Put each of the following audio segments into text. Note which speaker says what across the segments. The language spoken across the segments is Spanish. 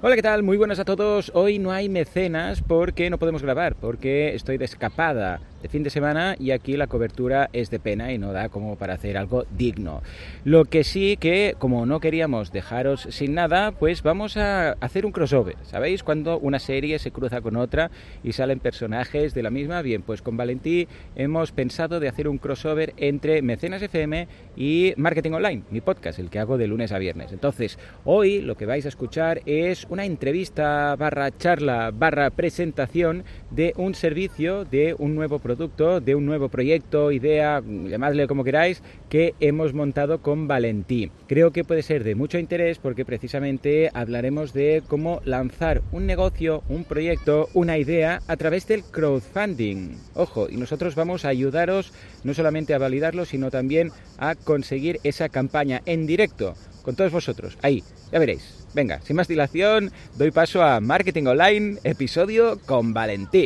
Speaker 1: Hola, ¿qué tal? Muy buenas a todos. Hoy no hay mecenas porque no podemos grabar, porque estoy de escapada de fin de semana y aquí la cobertura es de pena y no da como para hacer algo digno. Lo que sí que, como no queríamos dejaros sin nada, pues vamos a hacer un crossover. ¿Sabéis? Cuando una serie se cruza con otra y salen personajes de la misma. Bien, pues con Valentí hemos pensado de hacer un crossover entre Mecenas FM y Marketing Online, mi podcast, el que hago de lunes a viernes. Entonces, hoy lo que vais a escuchar es una entrevista barra charla barra presentación de un servicio, de un nuevo producto, de un nuevo proyecto, idea, llamadle como queráis, que hemos montado con Valentí. Creo que puede ser de mucho interés porque precisamente hablaremos de cómo lanzar un negocio, un proyecto, una idea a través del crowdfunding. Ojo, y nosotros vamos a ayudaros no solamente a validarlo, sino también a conseguir esa campaña en directo con todos vosotros. Ahí, ya veréis. Venga, sin más dilación, doy paso a Marketing Online, episodio con Valentín.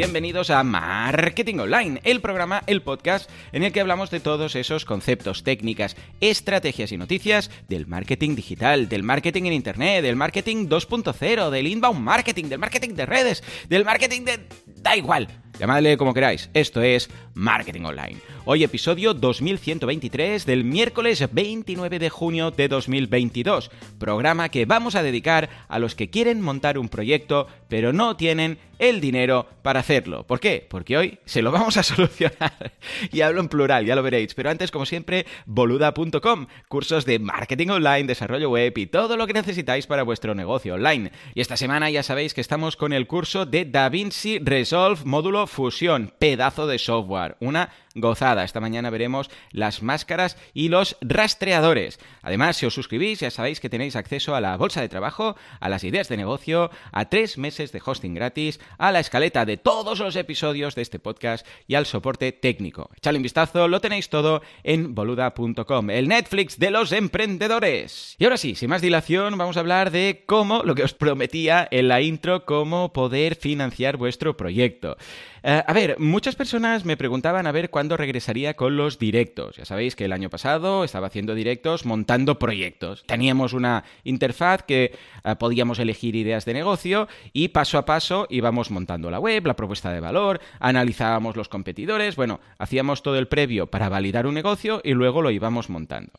Speaker 1: Bienvenidos a Marketing Online, el programa, el podcast en el que hablamos de todos esos conceptos, técnicas, estrategias y noticias del marketing digital, del marketing en Internet, del marketing 2.0, del inbound marketing, del marketing de redes, del marketing de... da igual. Llamadle como queráis. Esto es Marketing Online. Hoy episodio 2123 del miércoles 29 de junio de 2022. Programa que vamos a dedicar a los que quieren montar un proyecto pero no tienen el dinero para hacerlo. ¿Por qué? Porque hoy se lo vamos a solucionar. y hablo en plural, ya lo veréis. Pero antes, como siempre, boluda.com, cursos de marketing online, desarrollo web y todo lo que necesitáis para vuestro negocio online. Y esta semana ya sabéis que estamos con el curso de DaVinci Resolve módulo Fusión, pedazo de software. Una gozada. Esta mañana veremos las máscaras y los rastreadores. Además, si os suscribís, ya sabéis que tenéis acceso a la bolsa de trabajo, a las ideas de negocio, a tres meses de hosting gratis, a la escaleta de todos los episodios de este podcast y al soporte técnico. Echadle un vistazo, lo tenéis todo en boluda.com, el Netflix de los emprendedores. Y ahora sí, sin más dilación, vamos a hablar de cómo, lo que os prometía en la intro, cómo poder financiar vuestro proyecto. Eh, a ver, muchas personas me preguntaban a ver cuándo regresaría con los directos. Ya sabéis que el año pasado estaba haciendo directos montando proyectos. Teníamos una interfaz que eh, podíamos elegir ideas de negocio y paso a paso íbamos montando la web, la propuesta de valor, analizábamos los competidores, bueno, hacíamos todo el previo para validar un negocio y luego lo íbamos montando.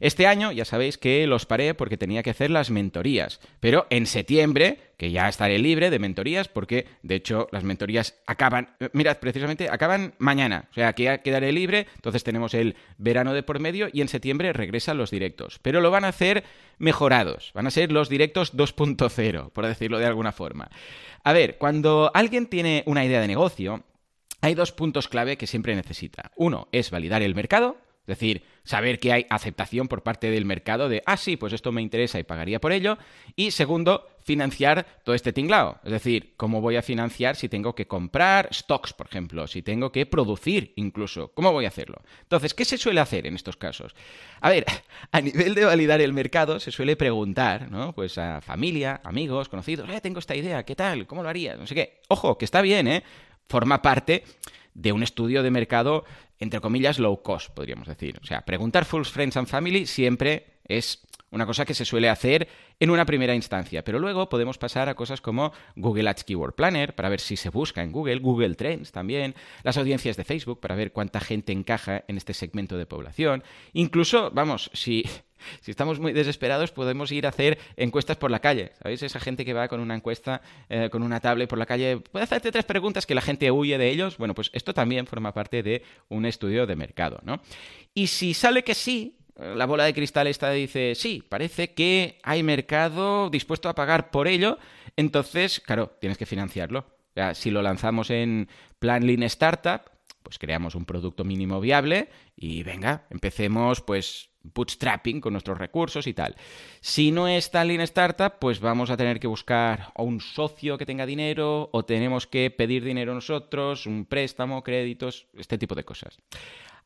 Speaker 1: Este año ya sabéis que los paré porque tenía que hacer las mentorías, pero en septiembre que ya estaré libre de mentorías porque, de hecho, las mentorías acaban, mirad, precisamente acaban mañana, o sea, que ya quedaré libre, entonces tenemos el verano de por medio y en septiembre regresan los directos, pero lo van a hacer mejorados, van a ser los directos 2.0, por decirlo de alguna forma. A ver, cuando alguien tiene una idea de negocio, hay dos puntos clave que siempre necesita. Uno es validar el mercado, es decir, saber que hay aceptación por parte del mercado de, ah, sí, pues esto me interesa y pagaría por ello. Y segundo, financiar todo este tinglao. Es decir, ¿cómo voy a financiar si tengo que comprar stocks, por ejemplo? Si tengo que producir incluso. ¿Cómo voy a hacerlo? Entonces, ¿qué se suele hacer en estos casos? A ver, a nivel de validar el mercado, se suele preguntar, ¿no? Pues a familia, amigos, conocidos, eh, tengo esta idea, ¿qué tal? ¿Cómo lo harías? No sé qué. Ojo, que está bien, ¿eh? Forma parte de un estudio de mercado, entre comillas, low cost, podríamos decir. O sea, preguntar full friends and family siempre es una cosa que se suele hacer en una primera instancia, pero luego podemos pasar a cosas como Google Ads Keyword Planner para ver si se busca en Google, Google Trends también, las audiencias de Facebook para ver cuánta gente encaja en este segmento de población, incluso, vamos, si estamos muy desesperados, podemos ir a hacer encuestas por la calle. ¿Sabéis? Esa gente que va con una encuesta, eh, con una tablet por la calle, puede hacerte tres preguntas que la gente huye de ellos. Bueno, pues esto también forma parte de un estudio de mercado, ¿no? Y si sale que sí, la bola de cristal esta dice, sí, parece que hay mercado dispuesto a pagar por ello, entonces, claro, tienes que financiarlo. O sea, si lo lanzamos en plan Lean Startup, pues creamos un producto mínimo viable y venga, empecemos pues bootstrapping con nuestros recursos y tal. Si no es tal Lean Startup, pues vamos a tener que buscar un socio que tenga dinero o tenemos que pedir dinero nosotros, un préstamo, créditos, este tipo de cosas.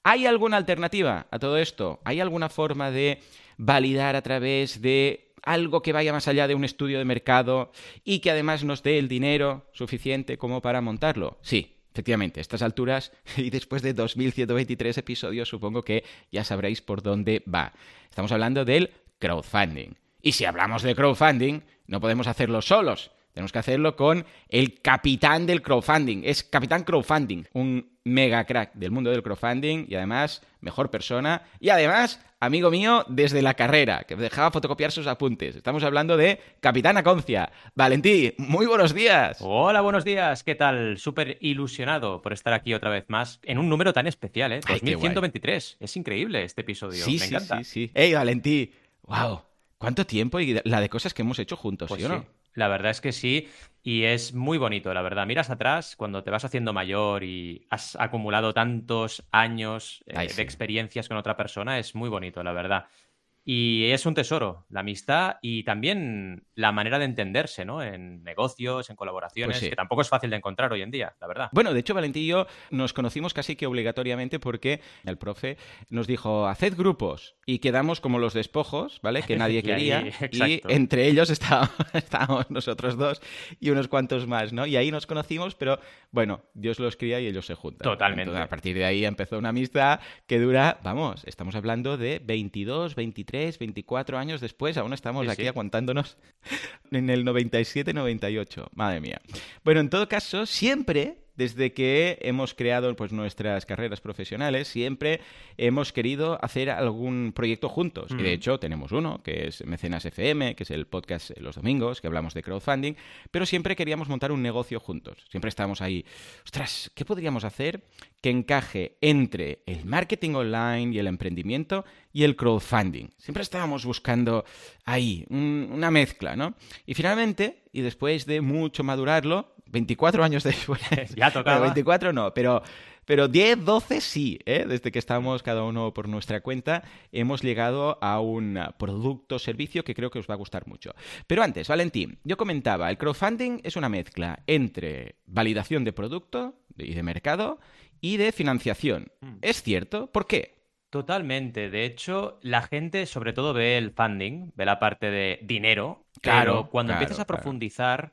Speaker 1: ¿Hay alguna alternativa a todo esto? ¿Hay alguna forma de validar a través de algo que vaya más allá de un estudio de mercado y que además nos dé el dinero suficiente como para montarlo? Sí, Efectivamente, a estas alturas y después de 2123 episodios supongo que ya sabréis por dónde va. Estamos hablando del crowdfunding. Y si hablamos de crowdfunding, no podemos hacerlo solos. Tenemos que hacerlo con el capitán del crowdfunding. Es Capitán Crowdfunding, un mega crack del mundo del crowdfunding y además mejor persona y además amigo mío desde la carrera, que me dejaba fotocopiar sus apuntes. Estamos hablando de Capitán Aconcia. Valentí, muy buenos días.
Speaker 2: Hola, buenos días. ¿Qué tal? Súper ilusionado por estar aquí otra vez más en un número tan especial, ¿eh? 2123. Es increíble este episodio.
Speaker 1: Sí,
Speaker 2: me
Speaker 1: sí,
Speaker 2: encanta.
Speaker 1: sí, sí. ¡Ey, Valentí! ¡Wow! ¿Cuánto tiempo y la de cosas que hemos hecho juntos,
Speaker 2: Pues
Speaker 1: ¿sí o no?
Speaker 2: sí. La verdad es que sí, y es muy bonito, la verdad. Miras atrás cuando te vas haciendo mayor y has acumulado tantos años eh,
Speaker 1: Ay, sí.
Speaker 2: de experiencias con otra persona, es muy bonito, la verdad. Y es un tesoro, la amistad y también la manera de entenderse, ¿no? En negocios, en colaboraciones,
Speaker 1: Pues sí.
Speaker 2: que tampoco es fácil de encontrar hoy en día, la verdad.
Speaker 1: Bueno, de hecho, Valentín y yo nos conocimos casi que obligatoriamente porque el profe nos dijo, haced grupos y quedamos como los despojos, ¿vale? Que nadie
Speaker 2: Y ahí,
Speaker 1: quería. y entre ellos estábamos, estábamos nosotros dos y unos cuantos más, ¿no? Y ahí nos conocimos, pero bueno, Dios los cría y ellos se juntan.
Speaker 2: Totalmente.
Speaker 1: Entonces, a partir de ahí empezó una amistad que dura, vamos, estamos hablando de 22, 23, 24 años después, aún estamos
Speaker 2: Sí,
Speaker 1: aquí
Speaker 2: sí.
Speaker 1: aguantándonos en el 97-98. Madre mía. Bueno, en todo caso, siempre, desde que hemos creado pues, nuestras carreras profesionales, siempre hemos querido hacer algún proyecto juntos. Y de hecho, tenemos uno, que es Mecenas FM, que es el podcast los domingos, que hablamos de crowdfunding, pero siempre queríamos montar un negocio juntos. Siempre estábamos ahí, ostras, ¿qué podríamos hacer que encaje entre el marketing online y el emprendimiento y el crowdfunding? Siempre estábamos buscando ahí un- una mezcla, ¿no? Y finalmente, y después de mucho madurarlo, 24 años después,
Speaker 2: Ya tocaba.
Speaker 1: bueno, 24 no, pero, pero 10, 12 sí, ¿eh? Desde que estamos cada uno por nuestra cuenta, hemos llegado a un producto servicio que creo que os va a gustar mucho. Pero antes, Valentín, yo comentaba, el crowdfunding es una mezcla entre validación de producto y de mercado y de financiación.
Speaker 2: Mm.
Speaker 1: ¿Es cierto? ¿Por qué?
Speaker 2: Totalmente. De hecho, la gente sobre todo ve el funding, ve la parte de dinero,
Speaker 1: Claro,
Speaker 2: pero cuando
Speaker 1: claro,
Speaker 2: empiezas a
Speaker 1: claro.
Speaker 2: profundizar,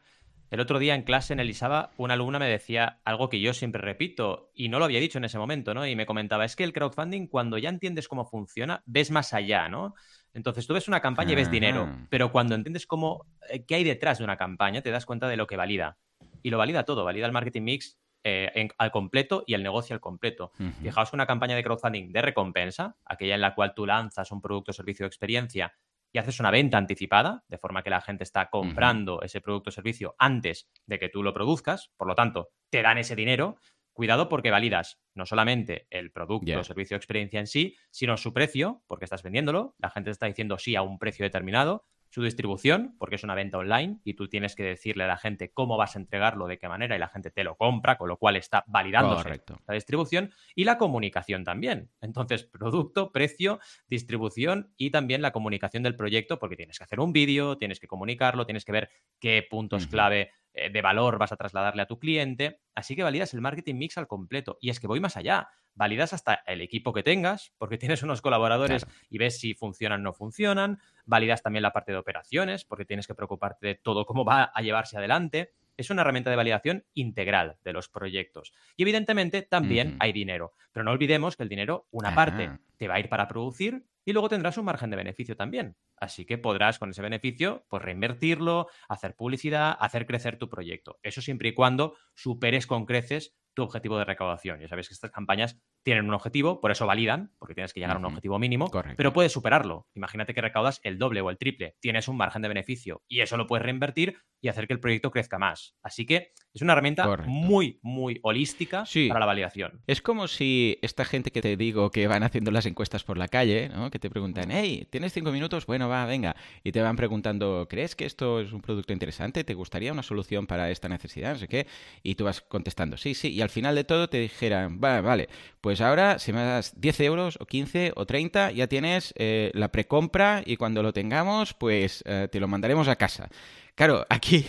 Speaker 2: el otro día en clase en el ISABA, una alumna me decía algo que yo siempre repito y no lo había dicho en ese momento, ¿no? Y me comentaba, es que el crowdfunding, cuando ya entiendes cómo funciona, ves más allá, ¿no? Entonces tú ves una campaña y ves dinero, pero cuando entiendes cómo, eh, qué hay detrás de una campaña, te das cuenta de lo que valida. Y lo valida todo, valida el marketing mix eh, en- al completo y el negocio al completo. Fijaos que una campaña de crowdfunding de recompensa, aquella en la cual tú lanzas un producto, servicio o experiencia y haces una venta anticipada, de forma que la gente está comprando ese producto o servicio antes de que tú lo produzcas, por lo tanto, te dan ese dinero. Cuidado porque validas no solamente el producto,
Speaker 1: Ya.
Speaker 2: servicio o experiencia en sí, sino su precio, porque estás vendiéndolo, la gente te está diciendo sí a un precio determinado, su distribución, porque es una venta online y tú tienes que decirle a la gente cómo vas a entregarlo, de qué manera, y la gente te lo compra, con lo cual está validándose
Speaker 1: Correcto.
Speaker 2: la distribución y la comunicación también. Entonces, producto, precio, distribución y también la comunicación del proyecto, porque tienes que hacer un vídeo, tienes que comunicarlo, tienes que ver qué puntos clave eh, de valor vas a trasladarle a tu cliente. Así que validas el marketing mix al completo. Y es que voy más allá. Validas hasta el equipo que tengas, porque tienes unos colaboradores
Speaker 1: Claro.
Speaker 2: y ves si funcionan o no funcionan. Validas también la parte de operaciones, porque tienes que preocuparte de todo cómo va a llevarse adelante. Es una herramienta de validación integral de los proyectos. Y evidentemente también hay dinero. Pero no olvidemos que el dinero, una
Speaker 1: Ajá.
Speaker 2: parte, te va a ir para producir y luego tendrás un margen de beneficio también. Así que podrás con ese beneficio pues reinvertirlo, hacer publicidad, hacer crecer tu proyecto. Eso siempre y cuando superes con creces tu objetivo de recaudación. Ya sabéis que estas campañas tienen un objetivo, por eso validan, porque tienes que llegar a un objetivo mínimo,
Speaker 1: Correcto.
Speaker 2: pero puedes superarlo. Imagínate que recaudas el doble o el triple, tienes un margen de beneficio y eso lo puedes reinvertir y hacer que el proyecto crezca más. Así que es una herramienta
Speaker 1: Correcto.
Speaker 2: muy, muy holística
Speaker 1: Sí.
Speaker 2: para la validación.
Speaker 1: Es como si esta gente que te digo que van haciendo las encuestas por la calle, ¿no? que te preguntan, hey, ¿tienes cinco minutos? Bueno, va, venga. Y te van preguntando, ¿crees que esto es un producto interesante? ¿Te gustaría una solución para esta necesidad? No sé qué. Y tú vas contestando, sí, sí. Y al final de todo te dijeran, vale, vale, pues ahora si me das 10 euros o 15 o 30, ya tienes eh, la precompra y cuando lo tengamos, pues eh, te lo mandaremos a casa. Claro, aquí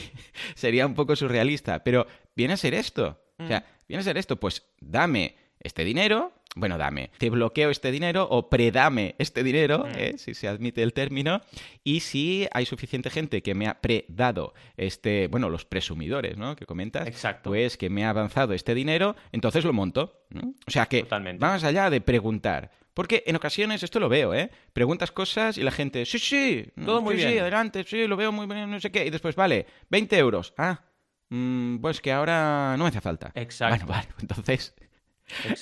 Speaker 1: sería un poco surrealista, pero viene a ser esto. O sea, viene a ser esto, pues dame este dinero, bueno, dame, te bloqueo este dinero o predame este dinero,
Speaker 2: Mm.
Speaker 1: ¿eh? si se admite el término, y si hay suficiente gente que me ha predado este, bueno, los presumidores, ¿no? Que comentas,
Speaker 2: Exacto.
Speaker 1: pues que me ha avanzado este dinero, entonces lo monto. ¿no? O sea que
Speaker 2: Totalmente.
Speaker 1: más allá de preguntar. Porque en ocasiones, esto lo veo, ¿eh? Preguntas cosas y la gente, sí, sí,
Speaker 2: Todo muy
Speaker 1: sí, sí,
Speaker 2: bien.
Speaker 1: adelante, sí, lo veo muy bien, no sé qué. Y después, vale, 20 euros. Ah, mm, pues que ahora no me hace falta.
Speaker 2: Exacto.
Speaker 1: Bueno, vale, entonces...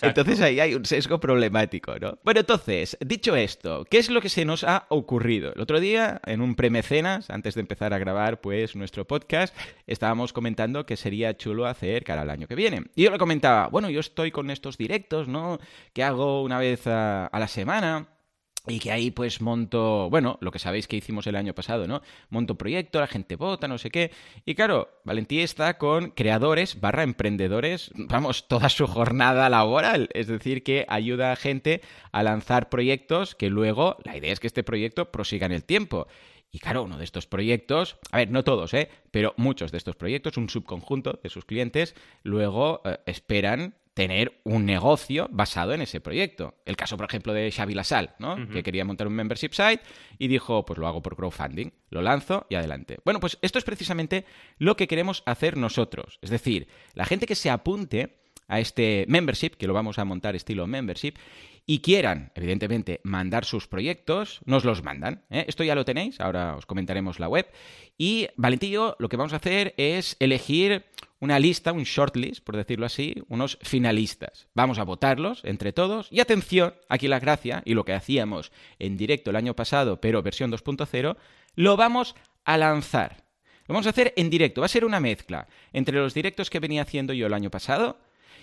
Speaker 1: Entonces ahí hay un sesgo problemático, ¿no? Bueno, entonces, dicho esto, ¿qué es lo que se nos ha ocurrido? El otro día, en un premecenas, antes de empezar a grabar pues nuestro podcast, estábamos comentando que sería chulo hacer cara al año que viene. Y yo le comentaba, bueno, yo estoy con estos directos, ¿no? Que hago una vez a la semana. Y que ahí pues monto, bueno, lo que sabéis que hicimos el año pasado, ¿no? Monto proyecto, la gente vota, no sé qué. Y claro, Valentí está con creadores barra emprendedores, vamos, toda su jornada laboral. Es decir, que ayuda a gente a lanzar proyectos que luego, la idea es que este proyecto prosiga en el tiempo. Y claro, uno de estos proyectos, a ver, no todos, ¿eh? Pero muchos de estos proyectos, un subconjunto de sus clientes, luego eh, esperan tener un negocio basado en ese proyecto. El caso, por ejemplo, de Xavi Lasal, ¿no? Que quería montar un membership site y dijo, pues lo hago por crowdfunding, lo lanzo y adelante. Bueno, pues esto es precisamente lo que queremos hacer nosotros. Es decir, la gente que se apunte a este membership, que lo vamos a montar estilo membership, y quieran, evidentemente, mandar sus proyectos, nos los mandan. ¿eh? Esto ya lo tenéis, ahora os comentaremos la web. Y yo lo que vamos a hacer es elegir una lista, un shortlist, por decirlo así, unos finalistas. Vamos a votarlos entre todos. Y atención, aquí la gracia, y lo que hacíamos en directo el año pasado, pero versión 2.0, lo vamos a lanzar. Lo vamos a hacer en directo. Va a ser una mezcla entre los directos que venía haciendo yo el año pasado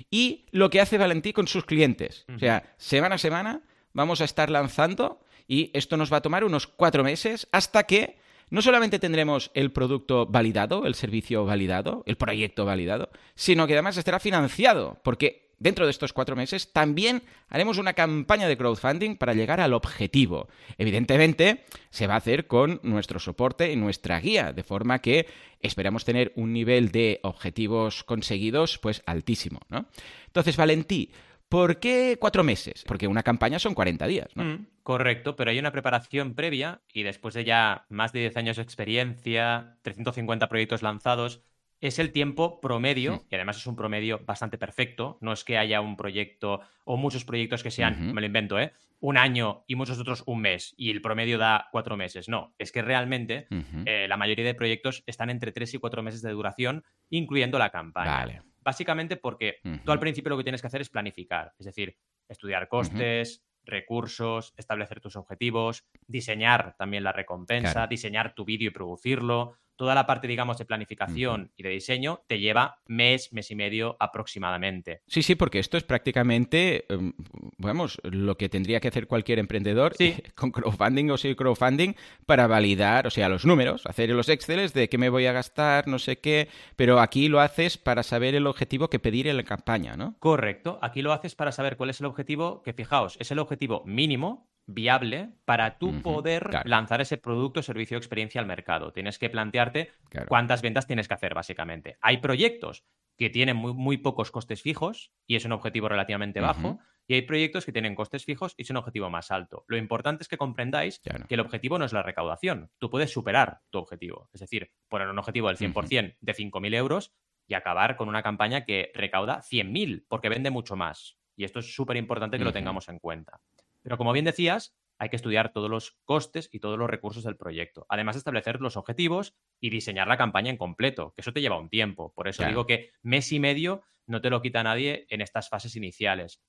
Speaker 1: y lo que hace Valentí con sus clientes. O sea, semana a semana vamos a estar lanzando y esto nos va a tomar unos cuatro meses hasta que no solamente tendremos el producto validado, el servicio validado, el proyecto validado, sino que además estará financiado, porque dentro de estos cuatro meses también haremos una campaña de crowdfunding para llegar al objetivo. Evidentemente, se va a hacer con nuestro soporte y nuestra guía, de forma que esperamos tener un nivel de objetivos conseguidos pues altísimo, ¿no? Entonces, Valentí, ¿por qué cuatro meses? Porque una campaña son 40 días, ¿no?
Speaker 2: Mm, correcto, pero hay una preparación previa y después de ya más de 10 años de experiencia, 350 proyectos lanzados, es el tiempo promedio,
Speaker 1: Mm.
Speaker 2: y además es un promedio bastante perfecto. No es que haya un proyecto o muchos proyectos que sean, me lo invento, ¿eh? un año y muchos otros un mes y el promedio da cuatro meses. No, es que realmente eh, la mayoría de proyectos están entre tres y cuatro meses de duración, incluyendo la campaña.
Speaker 1: Vale.
Speaker 2: Básicamente porque tú al principio lo que tienes que hacer es planificar, es decir, estudiar costes, recursos, establecer tus objetivos, diseñar también la recompensa,
Speaker 1: Claro.
Speaker 2: diseñar tu vídeo y producirlo. Toda la parte, digamos, de planificación y de diseño te lleva mes, mes y medio aproximadamente.
Speaker 1: Sí, sí, porque esto es prácticamente, em, vamos, lo que tendría que hacer cualquier emprendedor
Speaker 2: Sí.
Speaker 1: con crowdfunding o sin crowdfunding para validar, o sea, los números, hacer los exceles de qué me voy a gastar, no sé qué, pero aquí lo haces para saber el objetivo que pedir en la campaña, ¿no?
Speaker 2: Correcto. Aquí lo haces para saber cuál es el objetivo, que fijaos, es el objetivo mínimo viable para tú poder
Speaker 1: claro.
Speaker 2: lanzar ese producto, servicio o experiencia al mercado. Tienes que plantearte
Speaker 1: Claro.
Speaker 2: cuántas ventas tienes que hacer, básicamente. Hay proyectos que tienen muy, muy pocos costes fijos y es un objetivo relativamente bajo, y hay proyectos que tienen costes fijos y es un objetivo más alto. Lo importante es que comprendáis
Speaker 1: Claro.
Speaker 2: que el objetivo no es la recaudación. Tú puedes superar tu objetivo. Es decir, poner un objetivo del 100% de 5.000 euros y acabar con una campaña que recauda 100.000 porque vende mucho más. Y esto es súper importante que lo tengamos en cuenta. Pero como bien decías, hay que estudiar todos los costes y todos los recursos del proyecto. Además de establecer los objetivos y diseñar la campaña en completo, que eso te lleva un tiempo. Por eso
Speaker 1: Claro.
Speaker 2: digo que mes y medio no te lo quita nadie en estas fases iniciales.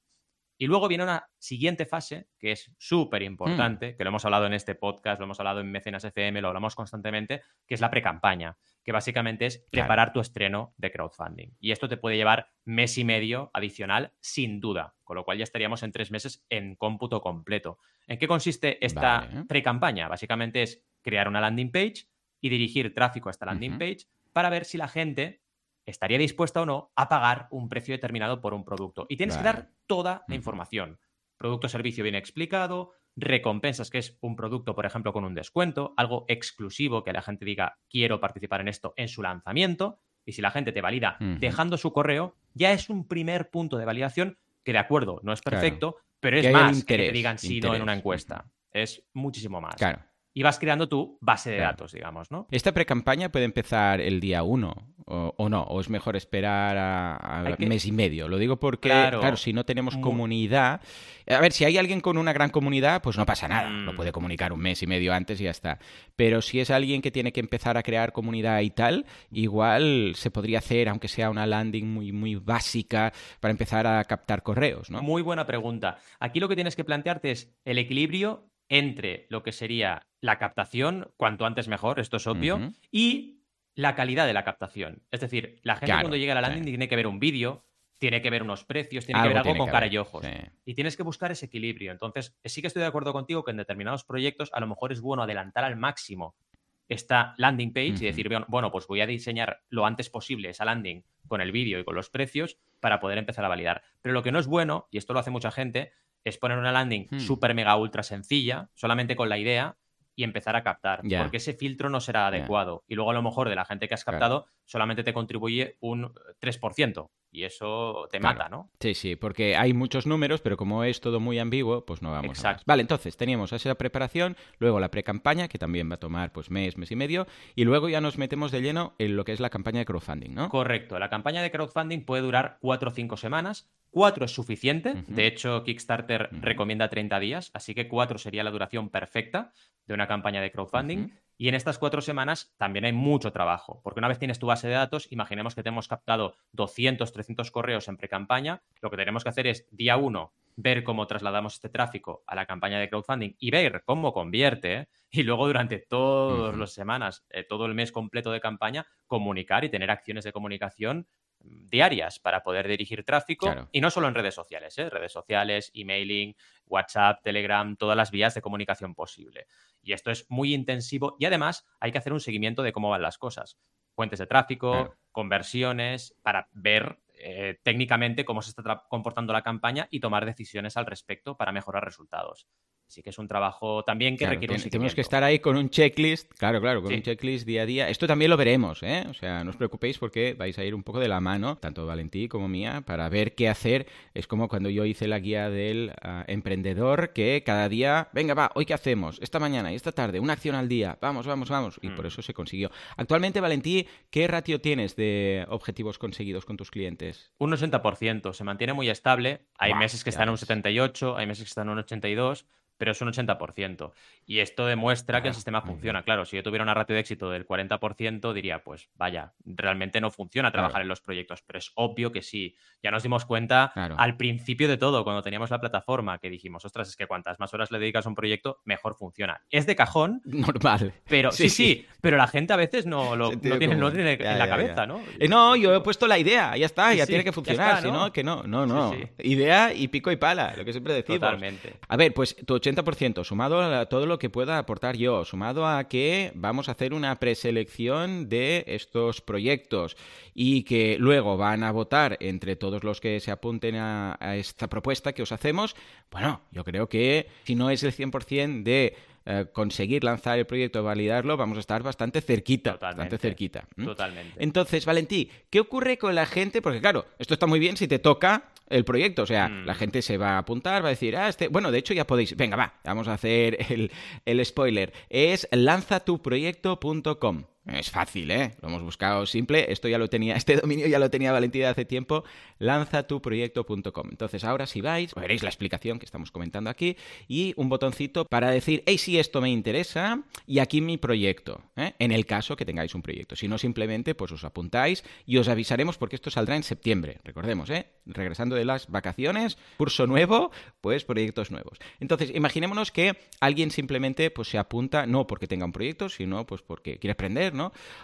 Speaker 2: Y luego viene una siguiente fase que es súper importante,
Speaker 1: Mm.
Speaker 2: que lo hemos hablado en este podcast, lo hemos hablado en Mecenas FM, lo hablamos constantemente, que es la pre-campaña, que básicamente es
Speaker 1: Claro.
Speaker 2: preparar tu estreno de crowdfunding. Y esto te puede llevar mes y medio adicional, sin duda, con lo cual ya estaríamos en tres meses en cómputo completo. ¿En qué consiste esta
Speaker 1: Vale.
Speaker 2: pre-campaña? Básicamente es crear una landing page y dirigir tráfico a esta landing page para ver si la gente estaría dispuesta o no a pagar un precio determinado por un producto. Y tienes
Speaker 1: Vale.
Speaker 2: que dar toda la información. Producto o servicio bien explicado, recompensas, que es un producto, por ejemplo, con un descuento, algo exclusivo que la gente diga quiero participar en esto en su lanzamiento. Y si la gente te valida dejando su correo, ya es un primer punto de validación que, de acuerdo, no es
Speaker 1: Claro.
Speaker 2: perfecto, pero es
Speaker 1: Que
Speaker 2: más que te
Speaker 1: interés,
Speaker 2: digan sí no en
Speaker 1: interés.
Speaker 2: una encuesta. Es muchísimo más.
Speaker 1: Claro.
Speaker 2: Y vas creando tu base de
Speaker 1: Claro.
Speaker 2: datos, digamos, ¿no?
Speaker 1: ¿Esta pre-campaña puede empezar el día 1 o, o no? ¿O es mejor esperar a, a
Speaker 2: Hay que-
Speaker 1: mes y medio? Lo digo porque,
Speaker 2: Claro.
Speaker 1: claro, si no tenemos
Speaker 2: Mu-
Speaker 1: comunidad... A ver, si hay alguien con una gran comunidad, pues no pasa nada. Lo
Speaker 2: Mm.
Speaker 1: puede comunicar un mes y medio antes y ya está. Pero si es alguien que tiene que empezar a crear comunidad y tal, igual se podría hacer, aunque sea una landing muy, muy básica, para empezar a captar correos, ¿no?
Speaker 2: Muy buena pregunta. Aquí lo que tienes que plantearte es el equilibrio entre lo que sería la captación, cuanto antes mejor, esto es obvio, y la calidad de la captación. Es decir, la gente
Speaker 1: Claro,
Speaker 2: cuando llega a la landing
Speaker 1: sí.
Speaker 2: tiene que ver un vídeo, tiene que ver unos precios, tiene que ver algo con cara
Speaker 1: ver,
Speaker 2: y ojos.
Speaker 1: sí.
Speaker 2: Y tienes que buscar ese equilibrio. Entonces, sí que estoy de acuerdo contigo que en determinados proyectos a lo mejor es bueno adelantar al máximo esta landing page y decir, "Bien, bueno, pues voy a diseñar lo antes posible esa landing con el vídeo y con los precios para poder empezar a validar. Pero lo que no es bueno, y esto lo hace mucha gente, es poner una landing
Speaker 1: Hmm.
Speaker 2: súper mega ultra sencilla, solamente con la idea y empezar a captar, porque ese filtro no será adecuado. Y luego a lo mejor de la gente que has
Speaker 1: Claro.
Speaker 2: captado solamente te contribuye un 3%. Y eso te
Speaker 1: Claro.
Speaker 2: mata, ¿no?
Speaker 1: Sí, sí, porque hay muchos números, pero como es todo muy ambiguo, pues no vamos a más.
Speaker 2: Exacto.
Speaker 1: Vale, entonces teníamos esa preparación, luego la pre-campaña, que también va a tomar pues mes, mes y medio, y luego ya nos metemos de lleno en lo que es la campaña de crowdfunding, ¿no?
Speaker 2: Correcto. La campaña de crowdfunding puede durar 4 o 5 semanas. 4 es suficiente. De hecho, Kickstarter recomienda 30 días, así que 4 sería la duración perfecta de una campaña de crowdfunding. Y en estas cuatro semanas también hay mucho trabajo, porque una vez tienes tu base de datos, imaginemos que te hemos captado 200, 300 correos en pre-campaña, lo que tenemos que hacer es, día uno, ver cómo trasladamos este tráfico a la campaña de crowdfunding y ver cómo convierte, ¿eh? y luego durante todas
Speaker 1: Ujú.
Speaker 2: las semanas, eh, todo el mes completo de campaña, comunicar y tener acciones de comunicación diarias para poder dirigir tráfico
Speaker 1: Claro.
Speaker 2: y no solo en redes sociales, ¿eh? redes sociales, emailing, WhatsApp, Telegram, todas las vías de comunicación posible. Y esto es muy intensivo y además hay que hacer un seguimiento de cómo van las cosas. Fuentes de tráfico,
Speaker 1: Claro.
Speaker 2: conversiones, para ver eh, técnicamente cómo se está comportando la campaña y tomar decisiones al respecto para mejorar resultados. Así que es un trabajo también que
Speaker 1: Claro,
Speaker 2: requiere un
Speaker 1: ten- tenemos que estar ahí con un checklist, claro, claro, con
Speaker 2: Sí.
Speaker 1: un checklist día a día. Esto también lo veremos, ¿eh? O sea, no os preocupéis porque vais a ir un poco de la mano, tanto Valentí como mía, para ver qué hacer. Es como cuando yo hice la guía del ah, emprendedor, que cada día, venga, va, hoy qué hacemos, esta mañana y esta tarde, una acción al día, vamos, vamos, vamos. Y
Speaker 2: Mm.
Speaker 1: por eso se consiguió. Actualmente, Valentí, ¿qué ratio tienes de objetivos conseguidos con tus clientes?
Speaker 2: Un 80%, se mantiene muy estable. Hay meses que están en un
Speaker 1: ves.
Speaker 2: 78, hay meses que están en un 82, pero es un 80%. Y esto demuestra que el
Speaker 1: Claro,
Speaker 2: sistema funciona. Claro, si yo tuviera una ratio de éxito del 40%, diría, pues vaya, realmente no funciona trabajar
Speaker 1: Claro.
Speaker 2: en los proyectos, pero es obvio que sí. Ya nos dimos cuenta
Speaker 1: Claro.
Speaker 2: al principio de todo, cuando teníamos la plataforma, que dijimos, ostras, es que cuantas más horas le dedicas a un proyecto, mejor funciona. Es de cajón,
Speaker 1: Normal.
Speaker 2: pero
Speaker 1: Sí,
Speaker 2: sí, sí, pero la gente a veces no lo no tiene, no tiene
Speaker 1: Ya,
Speaker 2: en la
Speaker 1: ya,
Speaker 2: cabeza,
Speaker 1: ya.
Speaker 2: ¿no?
Speaker 1: Eh, no, yo he puesto la idea, ya está, ya
Speaker 2: sí,
Speaker 1: tiene que funcionar, si no,
Speaker 2: ¿no?
Speaker 1: que no, no, no. Idea y pico y pala, lo que siempre decimos.
Speaker 2: Totalmente.
Speaker 1: A ver, pues tu 80%, sumado a todo lo que pueda aportar yo, sumado a que vamos a hacer una preselección de estos proyectos y que luego van a votar entre todos los que se apunten a, a esta propuesta que os hacemos, bueno, yo creo que si no es el 100% de eh, conseguir lanzar el proyecto validarlo, vamos a estar bastante cerquita,
Speaker 2: Totalmente.
Speaker 1: bastante cerquita.
Speaker 2: Totalmente.
Speaker 1: Entonces, Valentí, ¿qué ocurre con la gente? Porque claro, esto está muy bien si te toca el proyecto, o sea,
Speaker 2: Mm.
Speaker 1: la gente se va a apuntar, va a decir, ah, este, bueno, de hecho ya podéis, venga, va, vamos a hacer el, el spoiler, es lanzatuproyecto.com. Es fácil, ¿eh? Lo hemos buscado simple. Esto ya lo tenía, este dominio ya lo tenía Valentina hace tiempo. Lanzatuproyecto.com. Entonces, ahora si vais, veréis la explicación que estamos comentando aquí y un botoncito para decir, hey, sí, esto me interesa y aquí mi proyecto. ¿eh? En el caso que tengáis un proyecto. Si no, simplemente pues os apuntáis y os avisaremos porque esto saldrá en septiembre. Recordemos, ¿eh? regresando de las vacaciones, curso nuevo, pues proyectos nuevos. Entonces, imaginémonos que alguien simplemente pues se apunta, no porque tenga un proyecto, sino pues porque quiere aprender,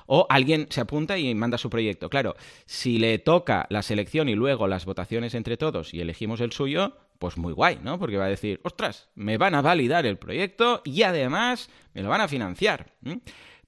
Speaker 1: O alguien se apunta y manda su proyecto. Claro, si le toca la selección y luego las votaciones entre todos y elegimos el suyo, pues muy guay, ¿no? Porque va a decir, ostras, me van a validar el proyecto y además me lo van a financiar.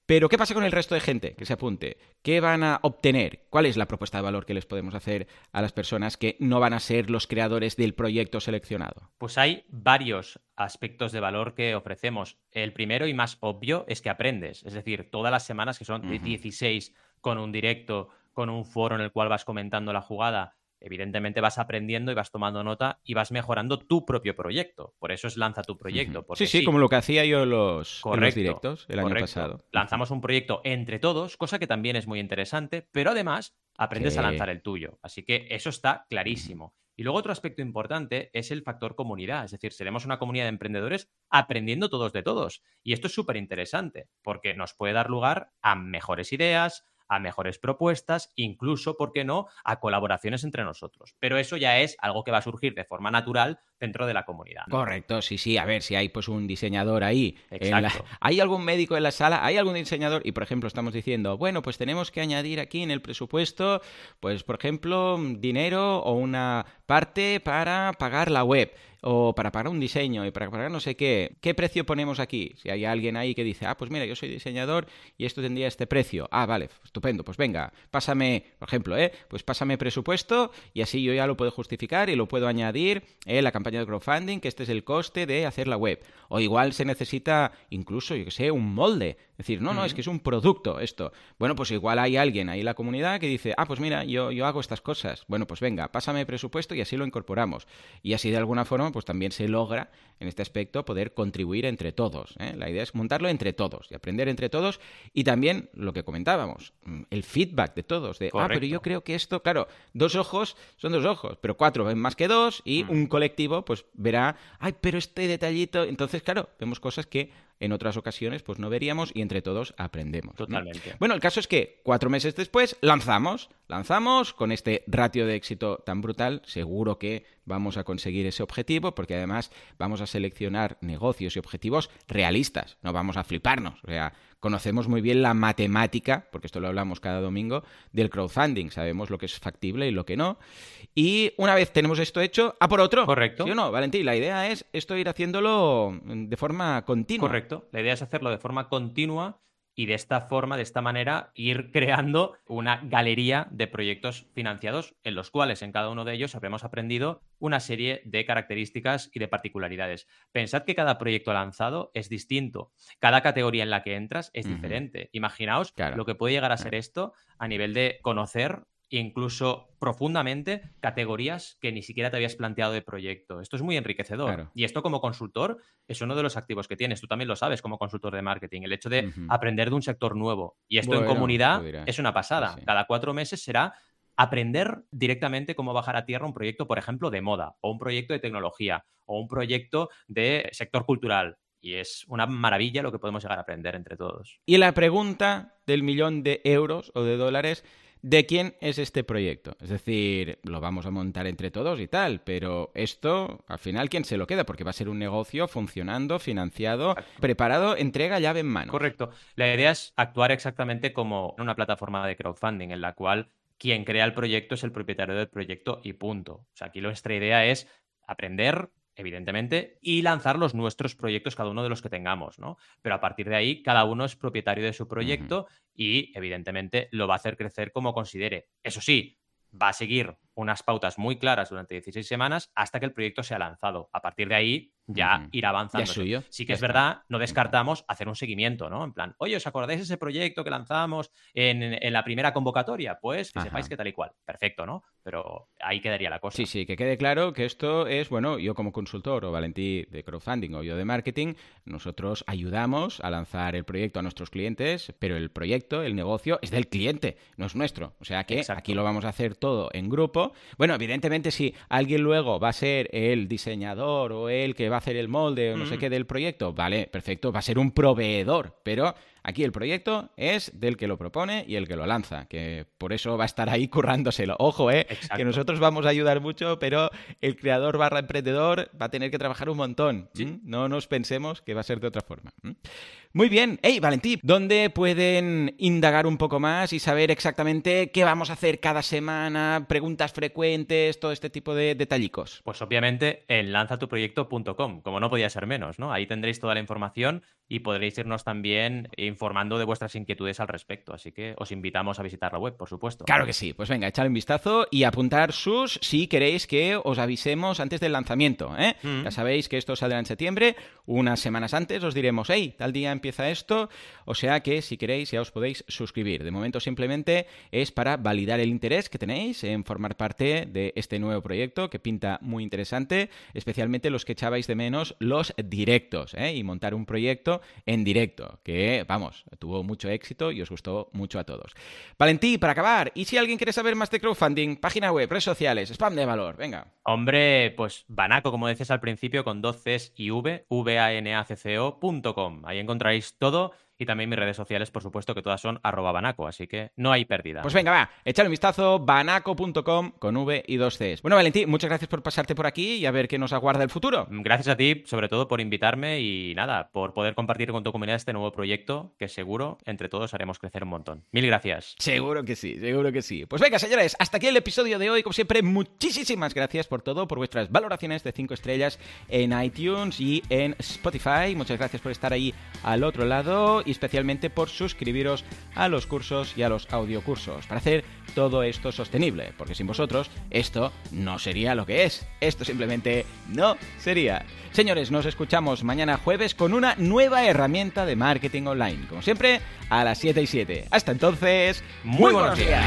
Speaker 1: Pero, ¿qué pasa con el resto de gente que se apunte? ¿Qué van a obtener? ¿Cuál es la propuesta de valor que les podemos hacer a las personas que no van a ser los creadores del proyecto seleccionado?
Speaker 2: Pues hay varios aspectos de valor que ofrecemos. El primero y más obvio es que aprendes. Es decir, todas las semanas, que son 16 con un directo, con un foro en el cual vas comentando la jugada, evidentemente vas aprendiendo y vas tomando nota y vas mejorando tu propio proyecto. Por eso es lanza tu proyecto.
Speaker 1: Sí, sí, como lo que hacía yo en los, directos el año pasado.
Speaker 2: Lanzamos un proyecto entre todos, cosa que también es muy interesante, pero además aprendes a lanzar el tuyo. Así que eso está clarísimo. Y luego otro aspecto importante es el factor comunidad, es decir, seremos una comunidad de emprendedores aprendiendo todos de todos. Y esto es súper interesante porque nos puede dar lugar a mejores ideas, a mejores propuestas, incluso, ¿por qué no?, a colaboraciones entre nosotros. Pero eso ya es algo que va a surgir de forma natural dentro de la comunidad.
Speaker 1: Correcto, sí, sí. A ver, si hay pues un diseñador ahí. ¿Hay algún médico en la sala? ¿Hay algún diseñador? Y por ejemplo, estamos diciendo, bueno, pues tenemos que añadir aquí en el presupuesto, pues por ejemplo, dinero o una parte para pagar la web o para pagar un diseño y para pagar no sé qué, ¿qué precio ponemos aquí? Si hay alguien ahí que dice, ah, pues mira, yo soy diseñador y esto tendría este precio. Ah, vale, estupendo, pues venga, pásame, por ejemplo, ¿eh? Pues pásame presupuesto y así yo ya lo puedo justificar y lo puedo añadir en la campaña de crowdfunding, que este es el coste de hacer la web. O igual se necesita incluso, yo que sé, un molde. Es decir, no, no, es que es un producto esto. Bueno, pues igual hay alguien ahí en la comunidad que dice, ah, pues mira, yo, yo hago estas cosas. Bueno, pues venga, pásame presupuesto y así lo incorporamos. Y así de alguna forma pues también se logra en este aspecto poder contribuir entre todos. ¿eh? La idea es montarlo entre todos y aprender entre todos y también lo que comentábamos, mm, el feedback de todos, de, ah, pero yo creo que esto, claro, dos ojos son dos ojos, pero cuatro ven más que dos y un colectivo pues verá, ay, pero este detallito, entonces claro, vemos cosas que en otras ocasiones pues no veríamos y entre todos aprendemos.
Speaker 2: Totalmente.
Speaker 1: Bueno, el caso es que cuatro meses después lanzamos, lanzamos con este ratio de éxito tan brutal, seguro que vamos a conseguir ese objetivo porque además vamos a seleccionar negocios y objetivos realistas, no vamos a fliparnos, o sea, conocemos muy bien la matemática, porque esto lo hablamos cada domingo, del crowdfunding, sabemos lo que es factible y lo que no. Y una vez tenemos esto hecho, a por otro.
Speaker 2: Correcto.
Speaker 1: ¿Sí o no, Valentín? La idea es esto ir haciéndolo de forma continua.
Speaker 2: Correcto. La idea es hacerlo de forma continua y de esta forma, de esta manera, ir creando una galería de proyectos financiados en los cuales en cada uno de ellos habremos aprendido una serie de características y de particularidades. Pensad que cada proyecto lanzado es distinto, cada categoría en la que entras es diferente. Imaginaos lo que puede llegar a ser esto a nivel de conocer incluso profundamente categorías que ni siquiera te habías planteado de proyecto. Esto es muy enriquecedor. Y esto como consultor es uno de los activos que tienes. Tú también lo sabes como consultor de marketing. El hecho de aprender de un sector nuevo. Y esto en comunidad es una pasada. Cada cuatro meses será aprender directamente cómo bajar a tierra un proyecto, por ejemplo, de moda, o un proyecto de tecnología, o un proyecto de sector cultural. Y es una maravilla lo que podemos llegar a aprender entre todos.
Speaker 1: Y la pregunta del millón de euros o de dólares de quién es este proyecto. Es decir, lo vamos a montar entre todos y tal, pero esto, al final, ¿quién se lo queda? Porque va a ser un negocio funcionando, financiado, preparado, entrega llave en mano.
Speaker 2: Correcto. La idea es actuar exactamente como una plataforma de crowdfunding en la cual quien crea el proyecto es el propietario del proyecto y punto. O sea, aquí nuestra idea es aprender, evidentemente, y lanzar los nuestros proyectos, cada uno de los que tengamos, ¿no? Pero a partir de ahí, cada uno es propietario de su proyecto y, evidentemente, lo va a hacer crecer como considere. Eso sí, va a seguir unas pautas muy claras durante 16 semanas hasta que el proyecto sea lanzado. A partir de ahí ya irá avanzando. Sí que es verdad, no descartamos hacer un seguimiento, ¿no? En plan, oye, ¿os acordáis ese proyecto que lanzamos en, la primera convocatoria? Pues que sepáis que tal y cual. Perfecto, ¿no? Pero ahí quedaría la cosa.
Speaker 1: Sí, sí, que quede claro que esto es, bueno, yo como consultor o Valentí de crowdfunding o yo de marketing, nosotros ayudamos a lanzar el proyecto a nuestros clientes, pero el proyecto, el negocio es del cliente, no es nuestro. O sea que aquí lo vamos a hacer todo en grupo. Bueno, evidentemente si alguien luego va a ser el diseñador o el que va a hacer el molde o no sé qué del proyecto, vale, perfecto, va a ser un proveedor, pero Aquí el proyecto es del que lo propone y el que lo lanza, que por eso va a estar ahí currándoselo. Ojo, eh, que nosotros vamos a ayudar mucho, pero el creador barra emprendedor va a tener que trabajar un montón. No nos pensemos que va a ser de otra forma. Muy bien. Hey, Valentín, ¿dónde pueden indagar un poco más y saber exactamente qué vamos a hacer cada semana, preguntas frecuentes, todo este tipo de detallicos?
Speaker 2: Pues obviamente en lanzatuproyecto.com, como no podía ser menos, ¿no? Ahí tendréis toda la información y podréis irnos también informando de vuestras inquietudes al respecto. Así que os invitamos a visitar la web, por supuesto.
Speaker 1: Claro que sí. Pues venga, echad un vistazo y apuntar sus si queréis que os avisemos antes del lanzamiento. ¿eh? Mm. Ya sabéis que esto saldrá en septiembre. Unas semanas antes os diremos, hey, tal día empieza esto. O sea que si queréis ya os podéis suscribir. De momento simplemente es para validar el interés que tenéis en formar parte de este nuevo proyecto que pinta muy interesante, especialmente los que echabais de menos los directos ¿eh? y montar un proyecto en directo, que, vamos, tuvo mucho éxito y os gustó mucho a todos. Valentí, para acabar, ¿y si alguien quiere saber más de crowdfunding, página web, redes sociales, spam de valor? Venga.
Speaker 2: Hombre, pues Banaco, como decías al principio, con dos Cs y V, v a n a c c Ahí encontraréis todo y también mis redes sociales, por supuesto, que todas son arroba banaco, así que no hay pérdida.
Speaker 1: Pues venga, va, echad un vistazo, banaco.com con V y dos Cs. Bueno, Valentín, muchas gracias por pasarte por aquí y a ver qué nos aguarda el futuro.
Speaker 2: Gracias a ti, sobre todo, por invitarme y nada, por poder compartir con tu comunidad este nuevo proyecto que seguro entre todos haremos crecer un montón. Mil gracias.
Speaker 1: Seguro que sí, seguro que sí. Pues venga, señores, hasta aquí el episodio de hoy. Como siempre, muchísimas gracias por todo, por vuestras valoraciones de 5 estrellas en iTunes y en Spotify. Muchas gracias por estar ahí al otro lado y especialmente por suscribiros a los cursos y a los audiocursos para hacer todo esto sostenible, porque sin vosotros esto no sería lo que es. Esto simplemente no sería. Señores, nos escuchamos mañana jueves con una nueva herramienta de marketing online. Como siempre, a las 7 y 7. Hasta entonces, muy, buenos días.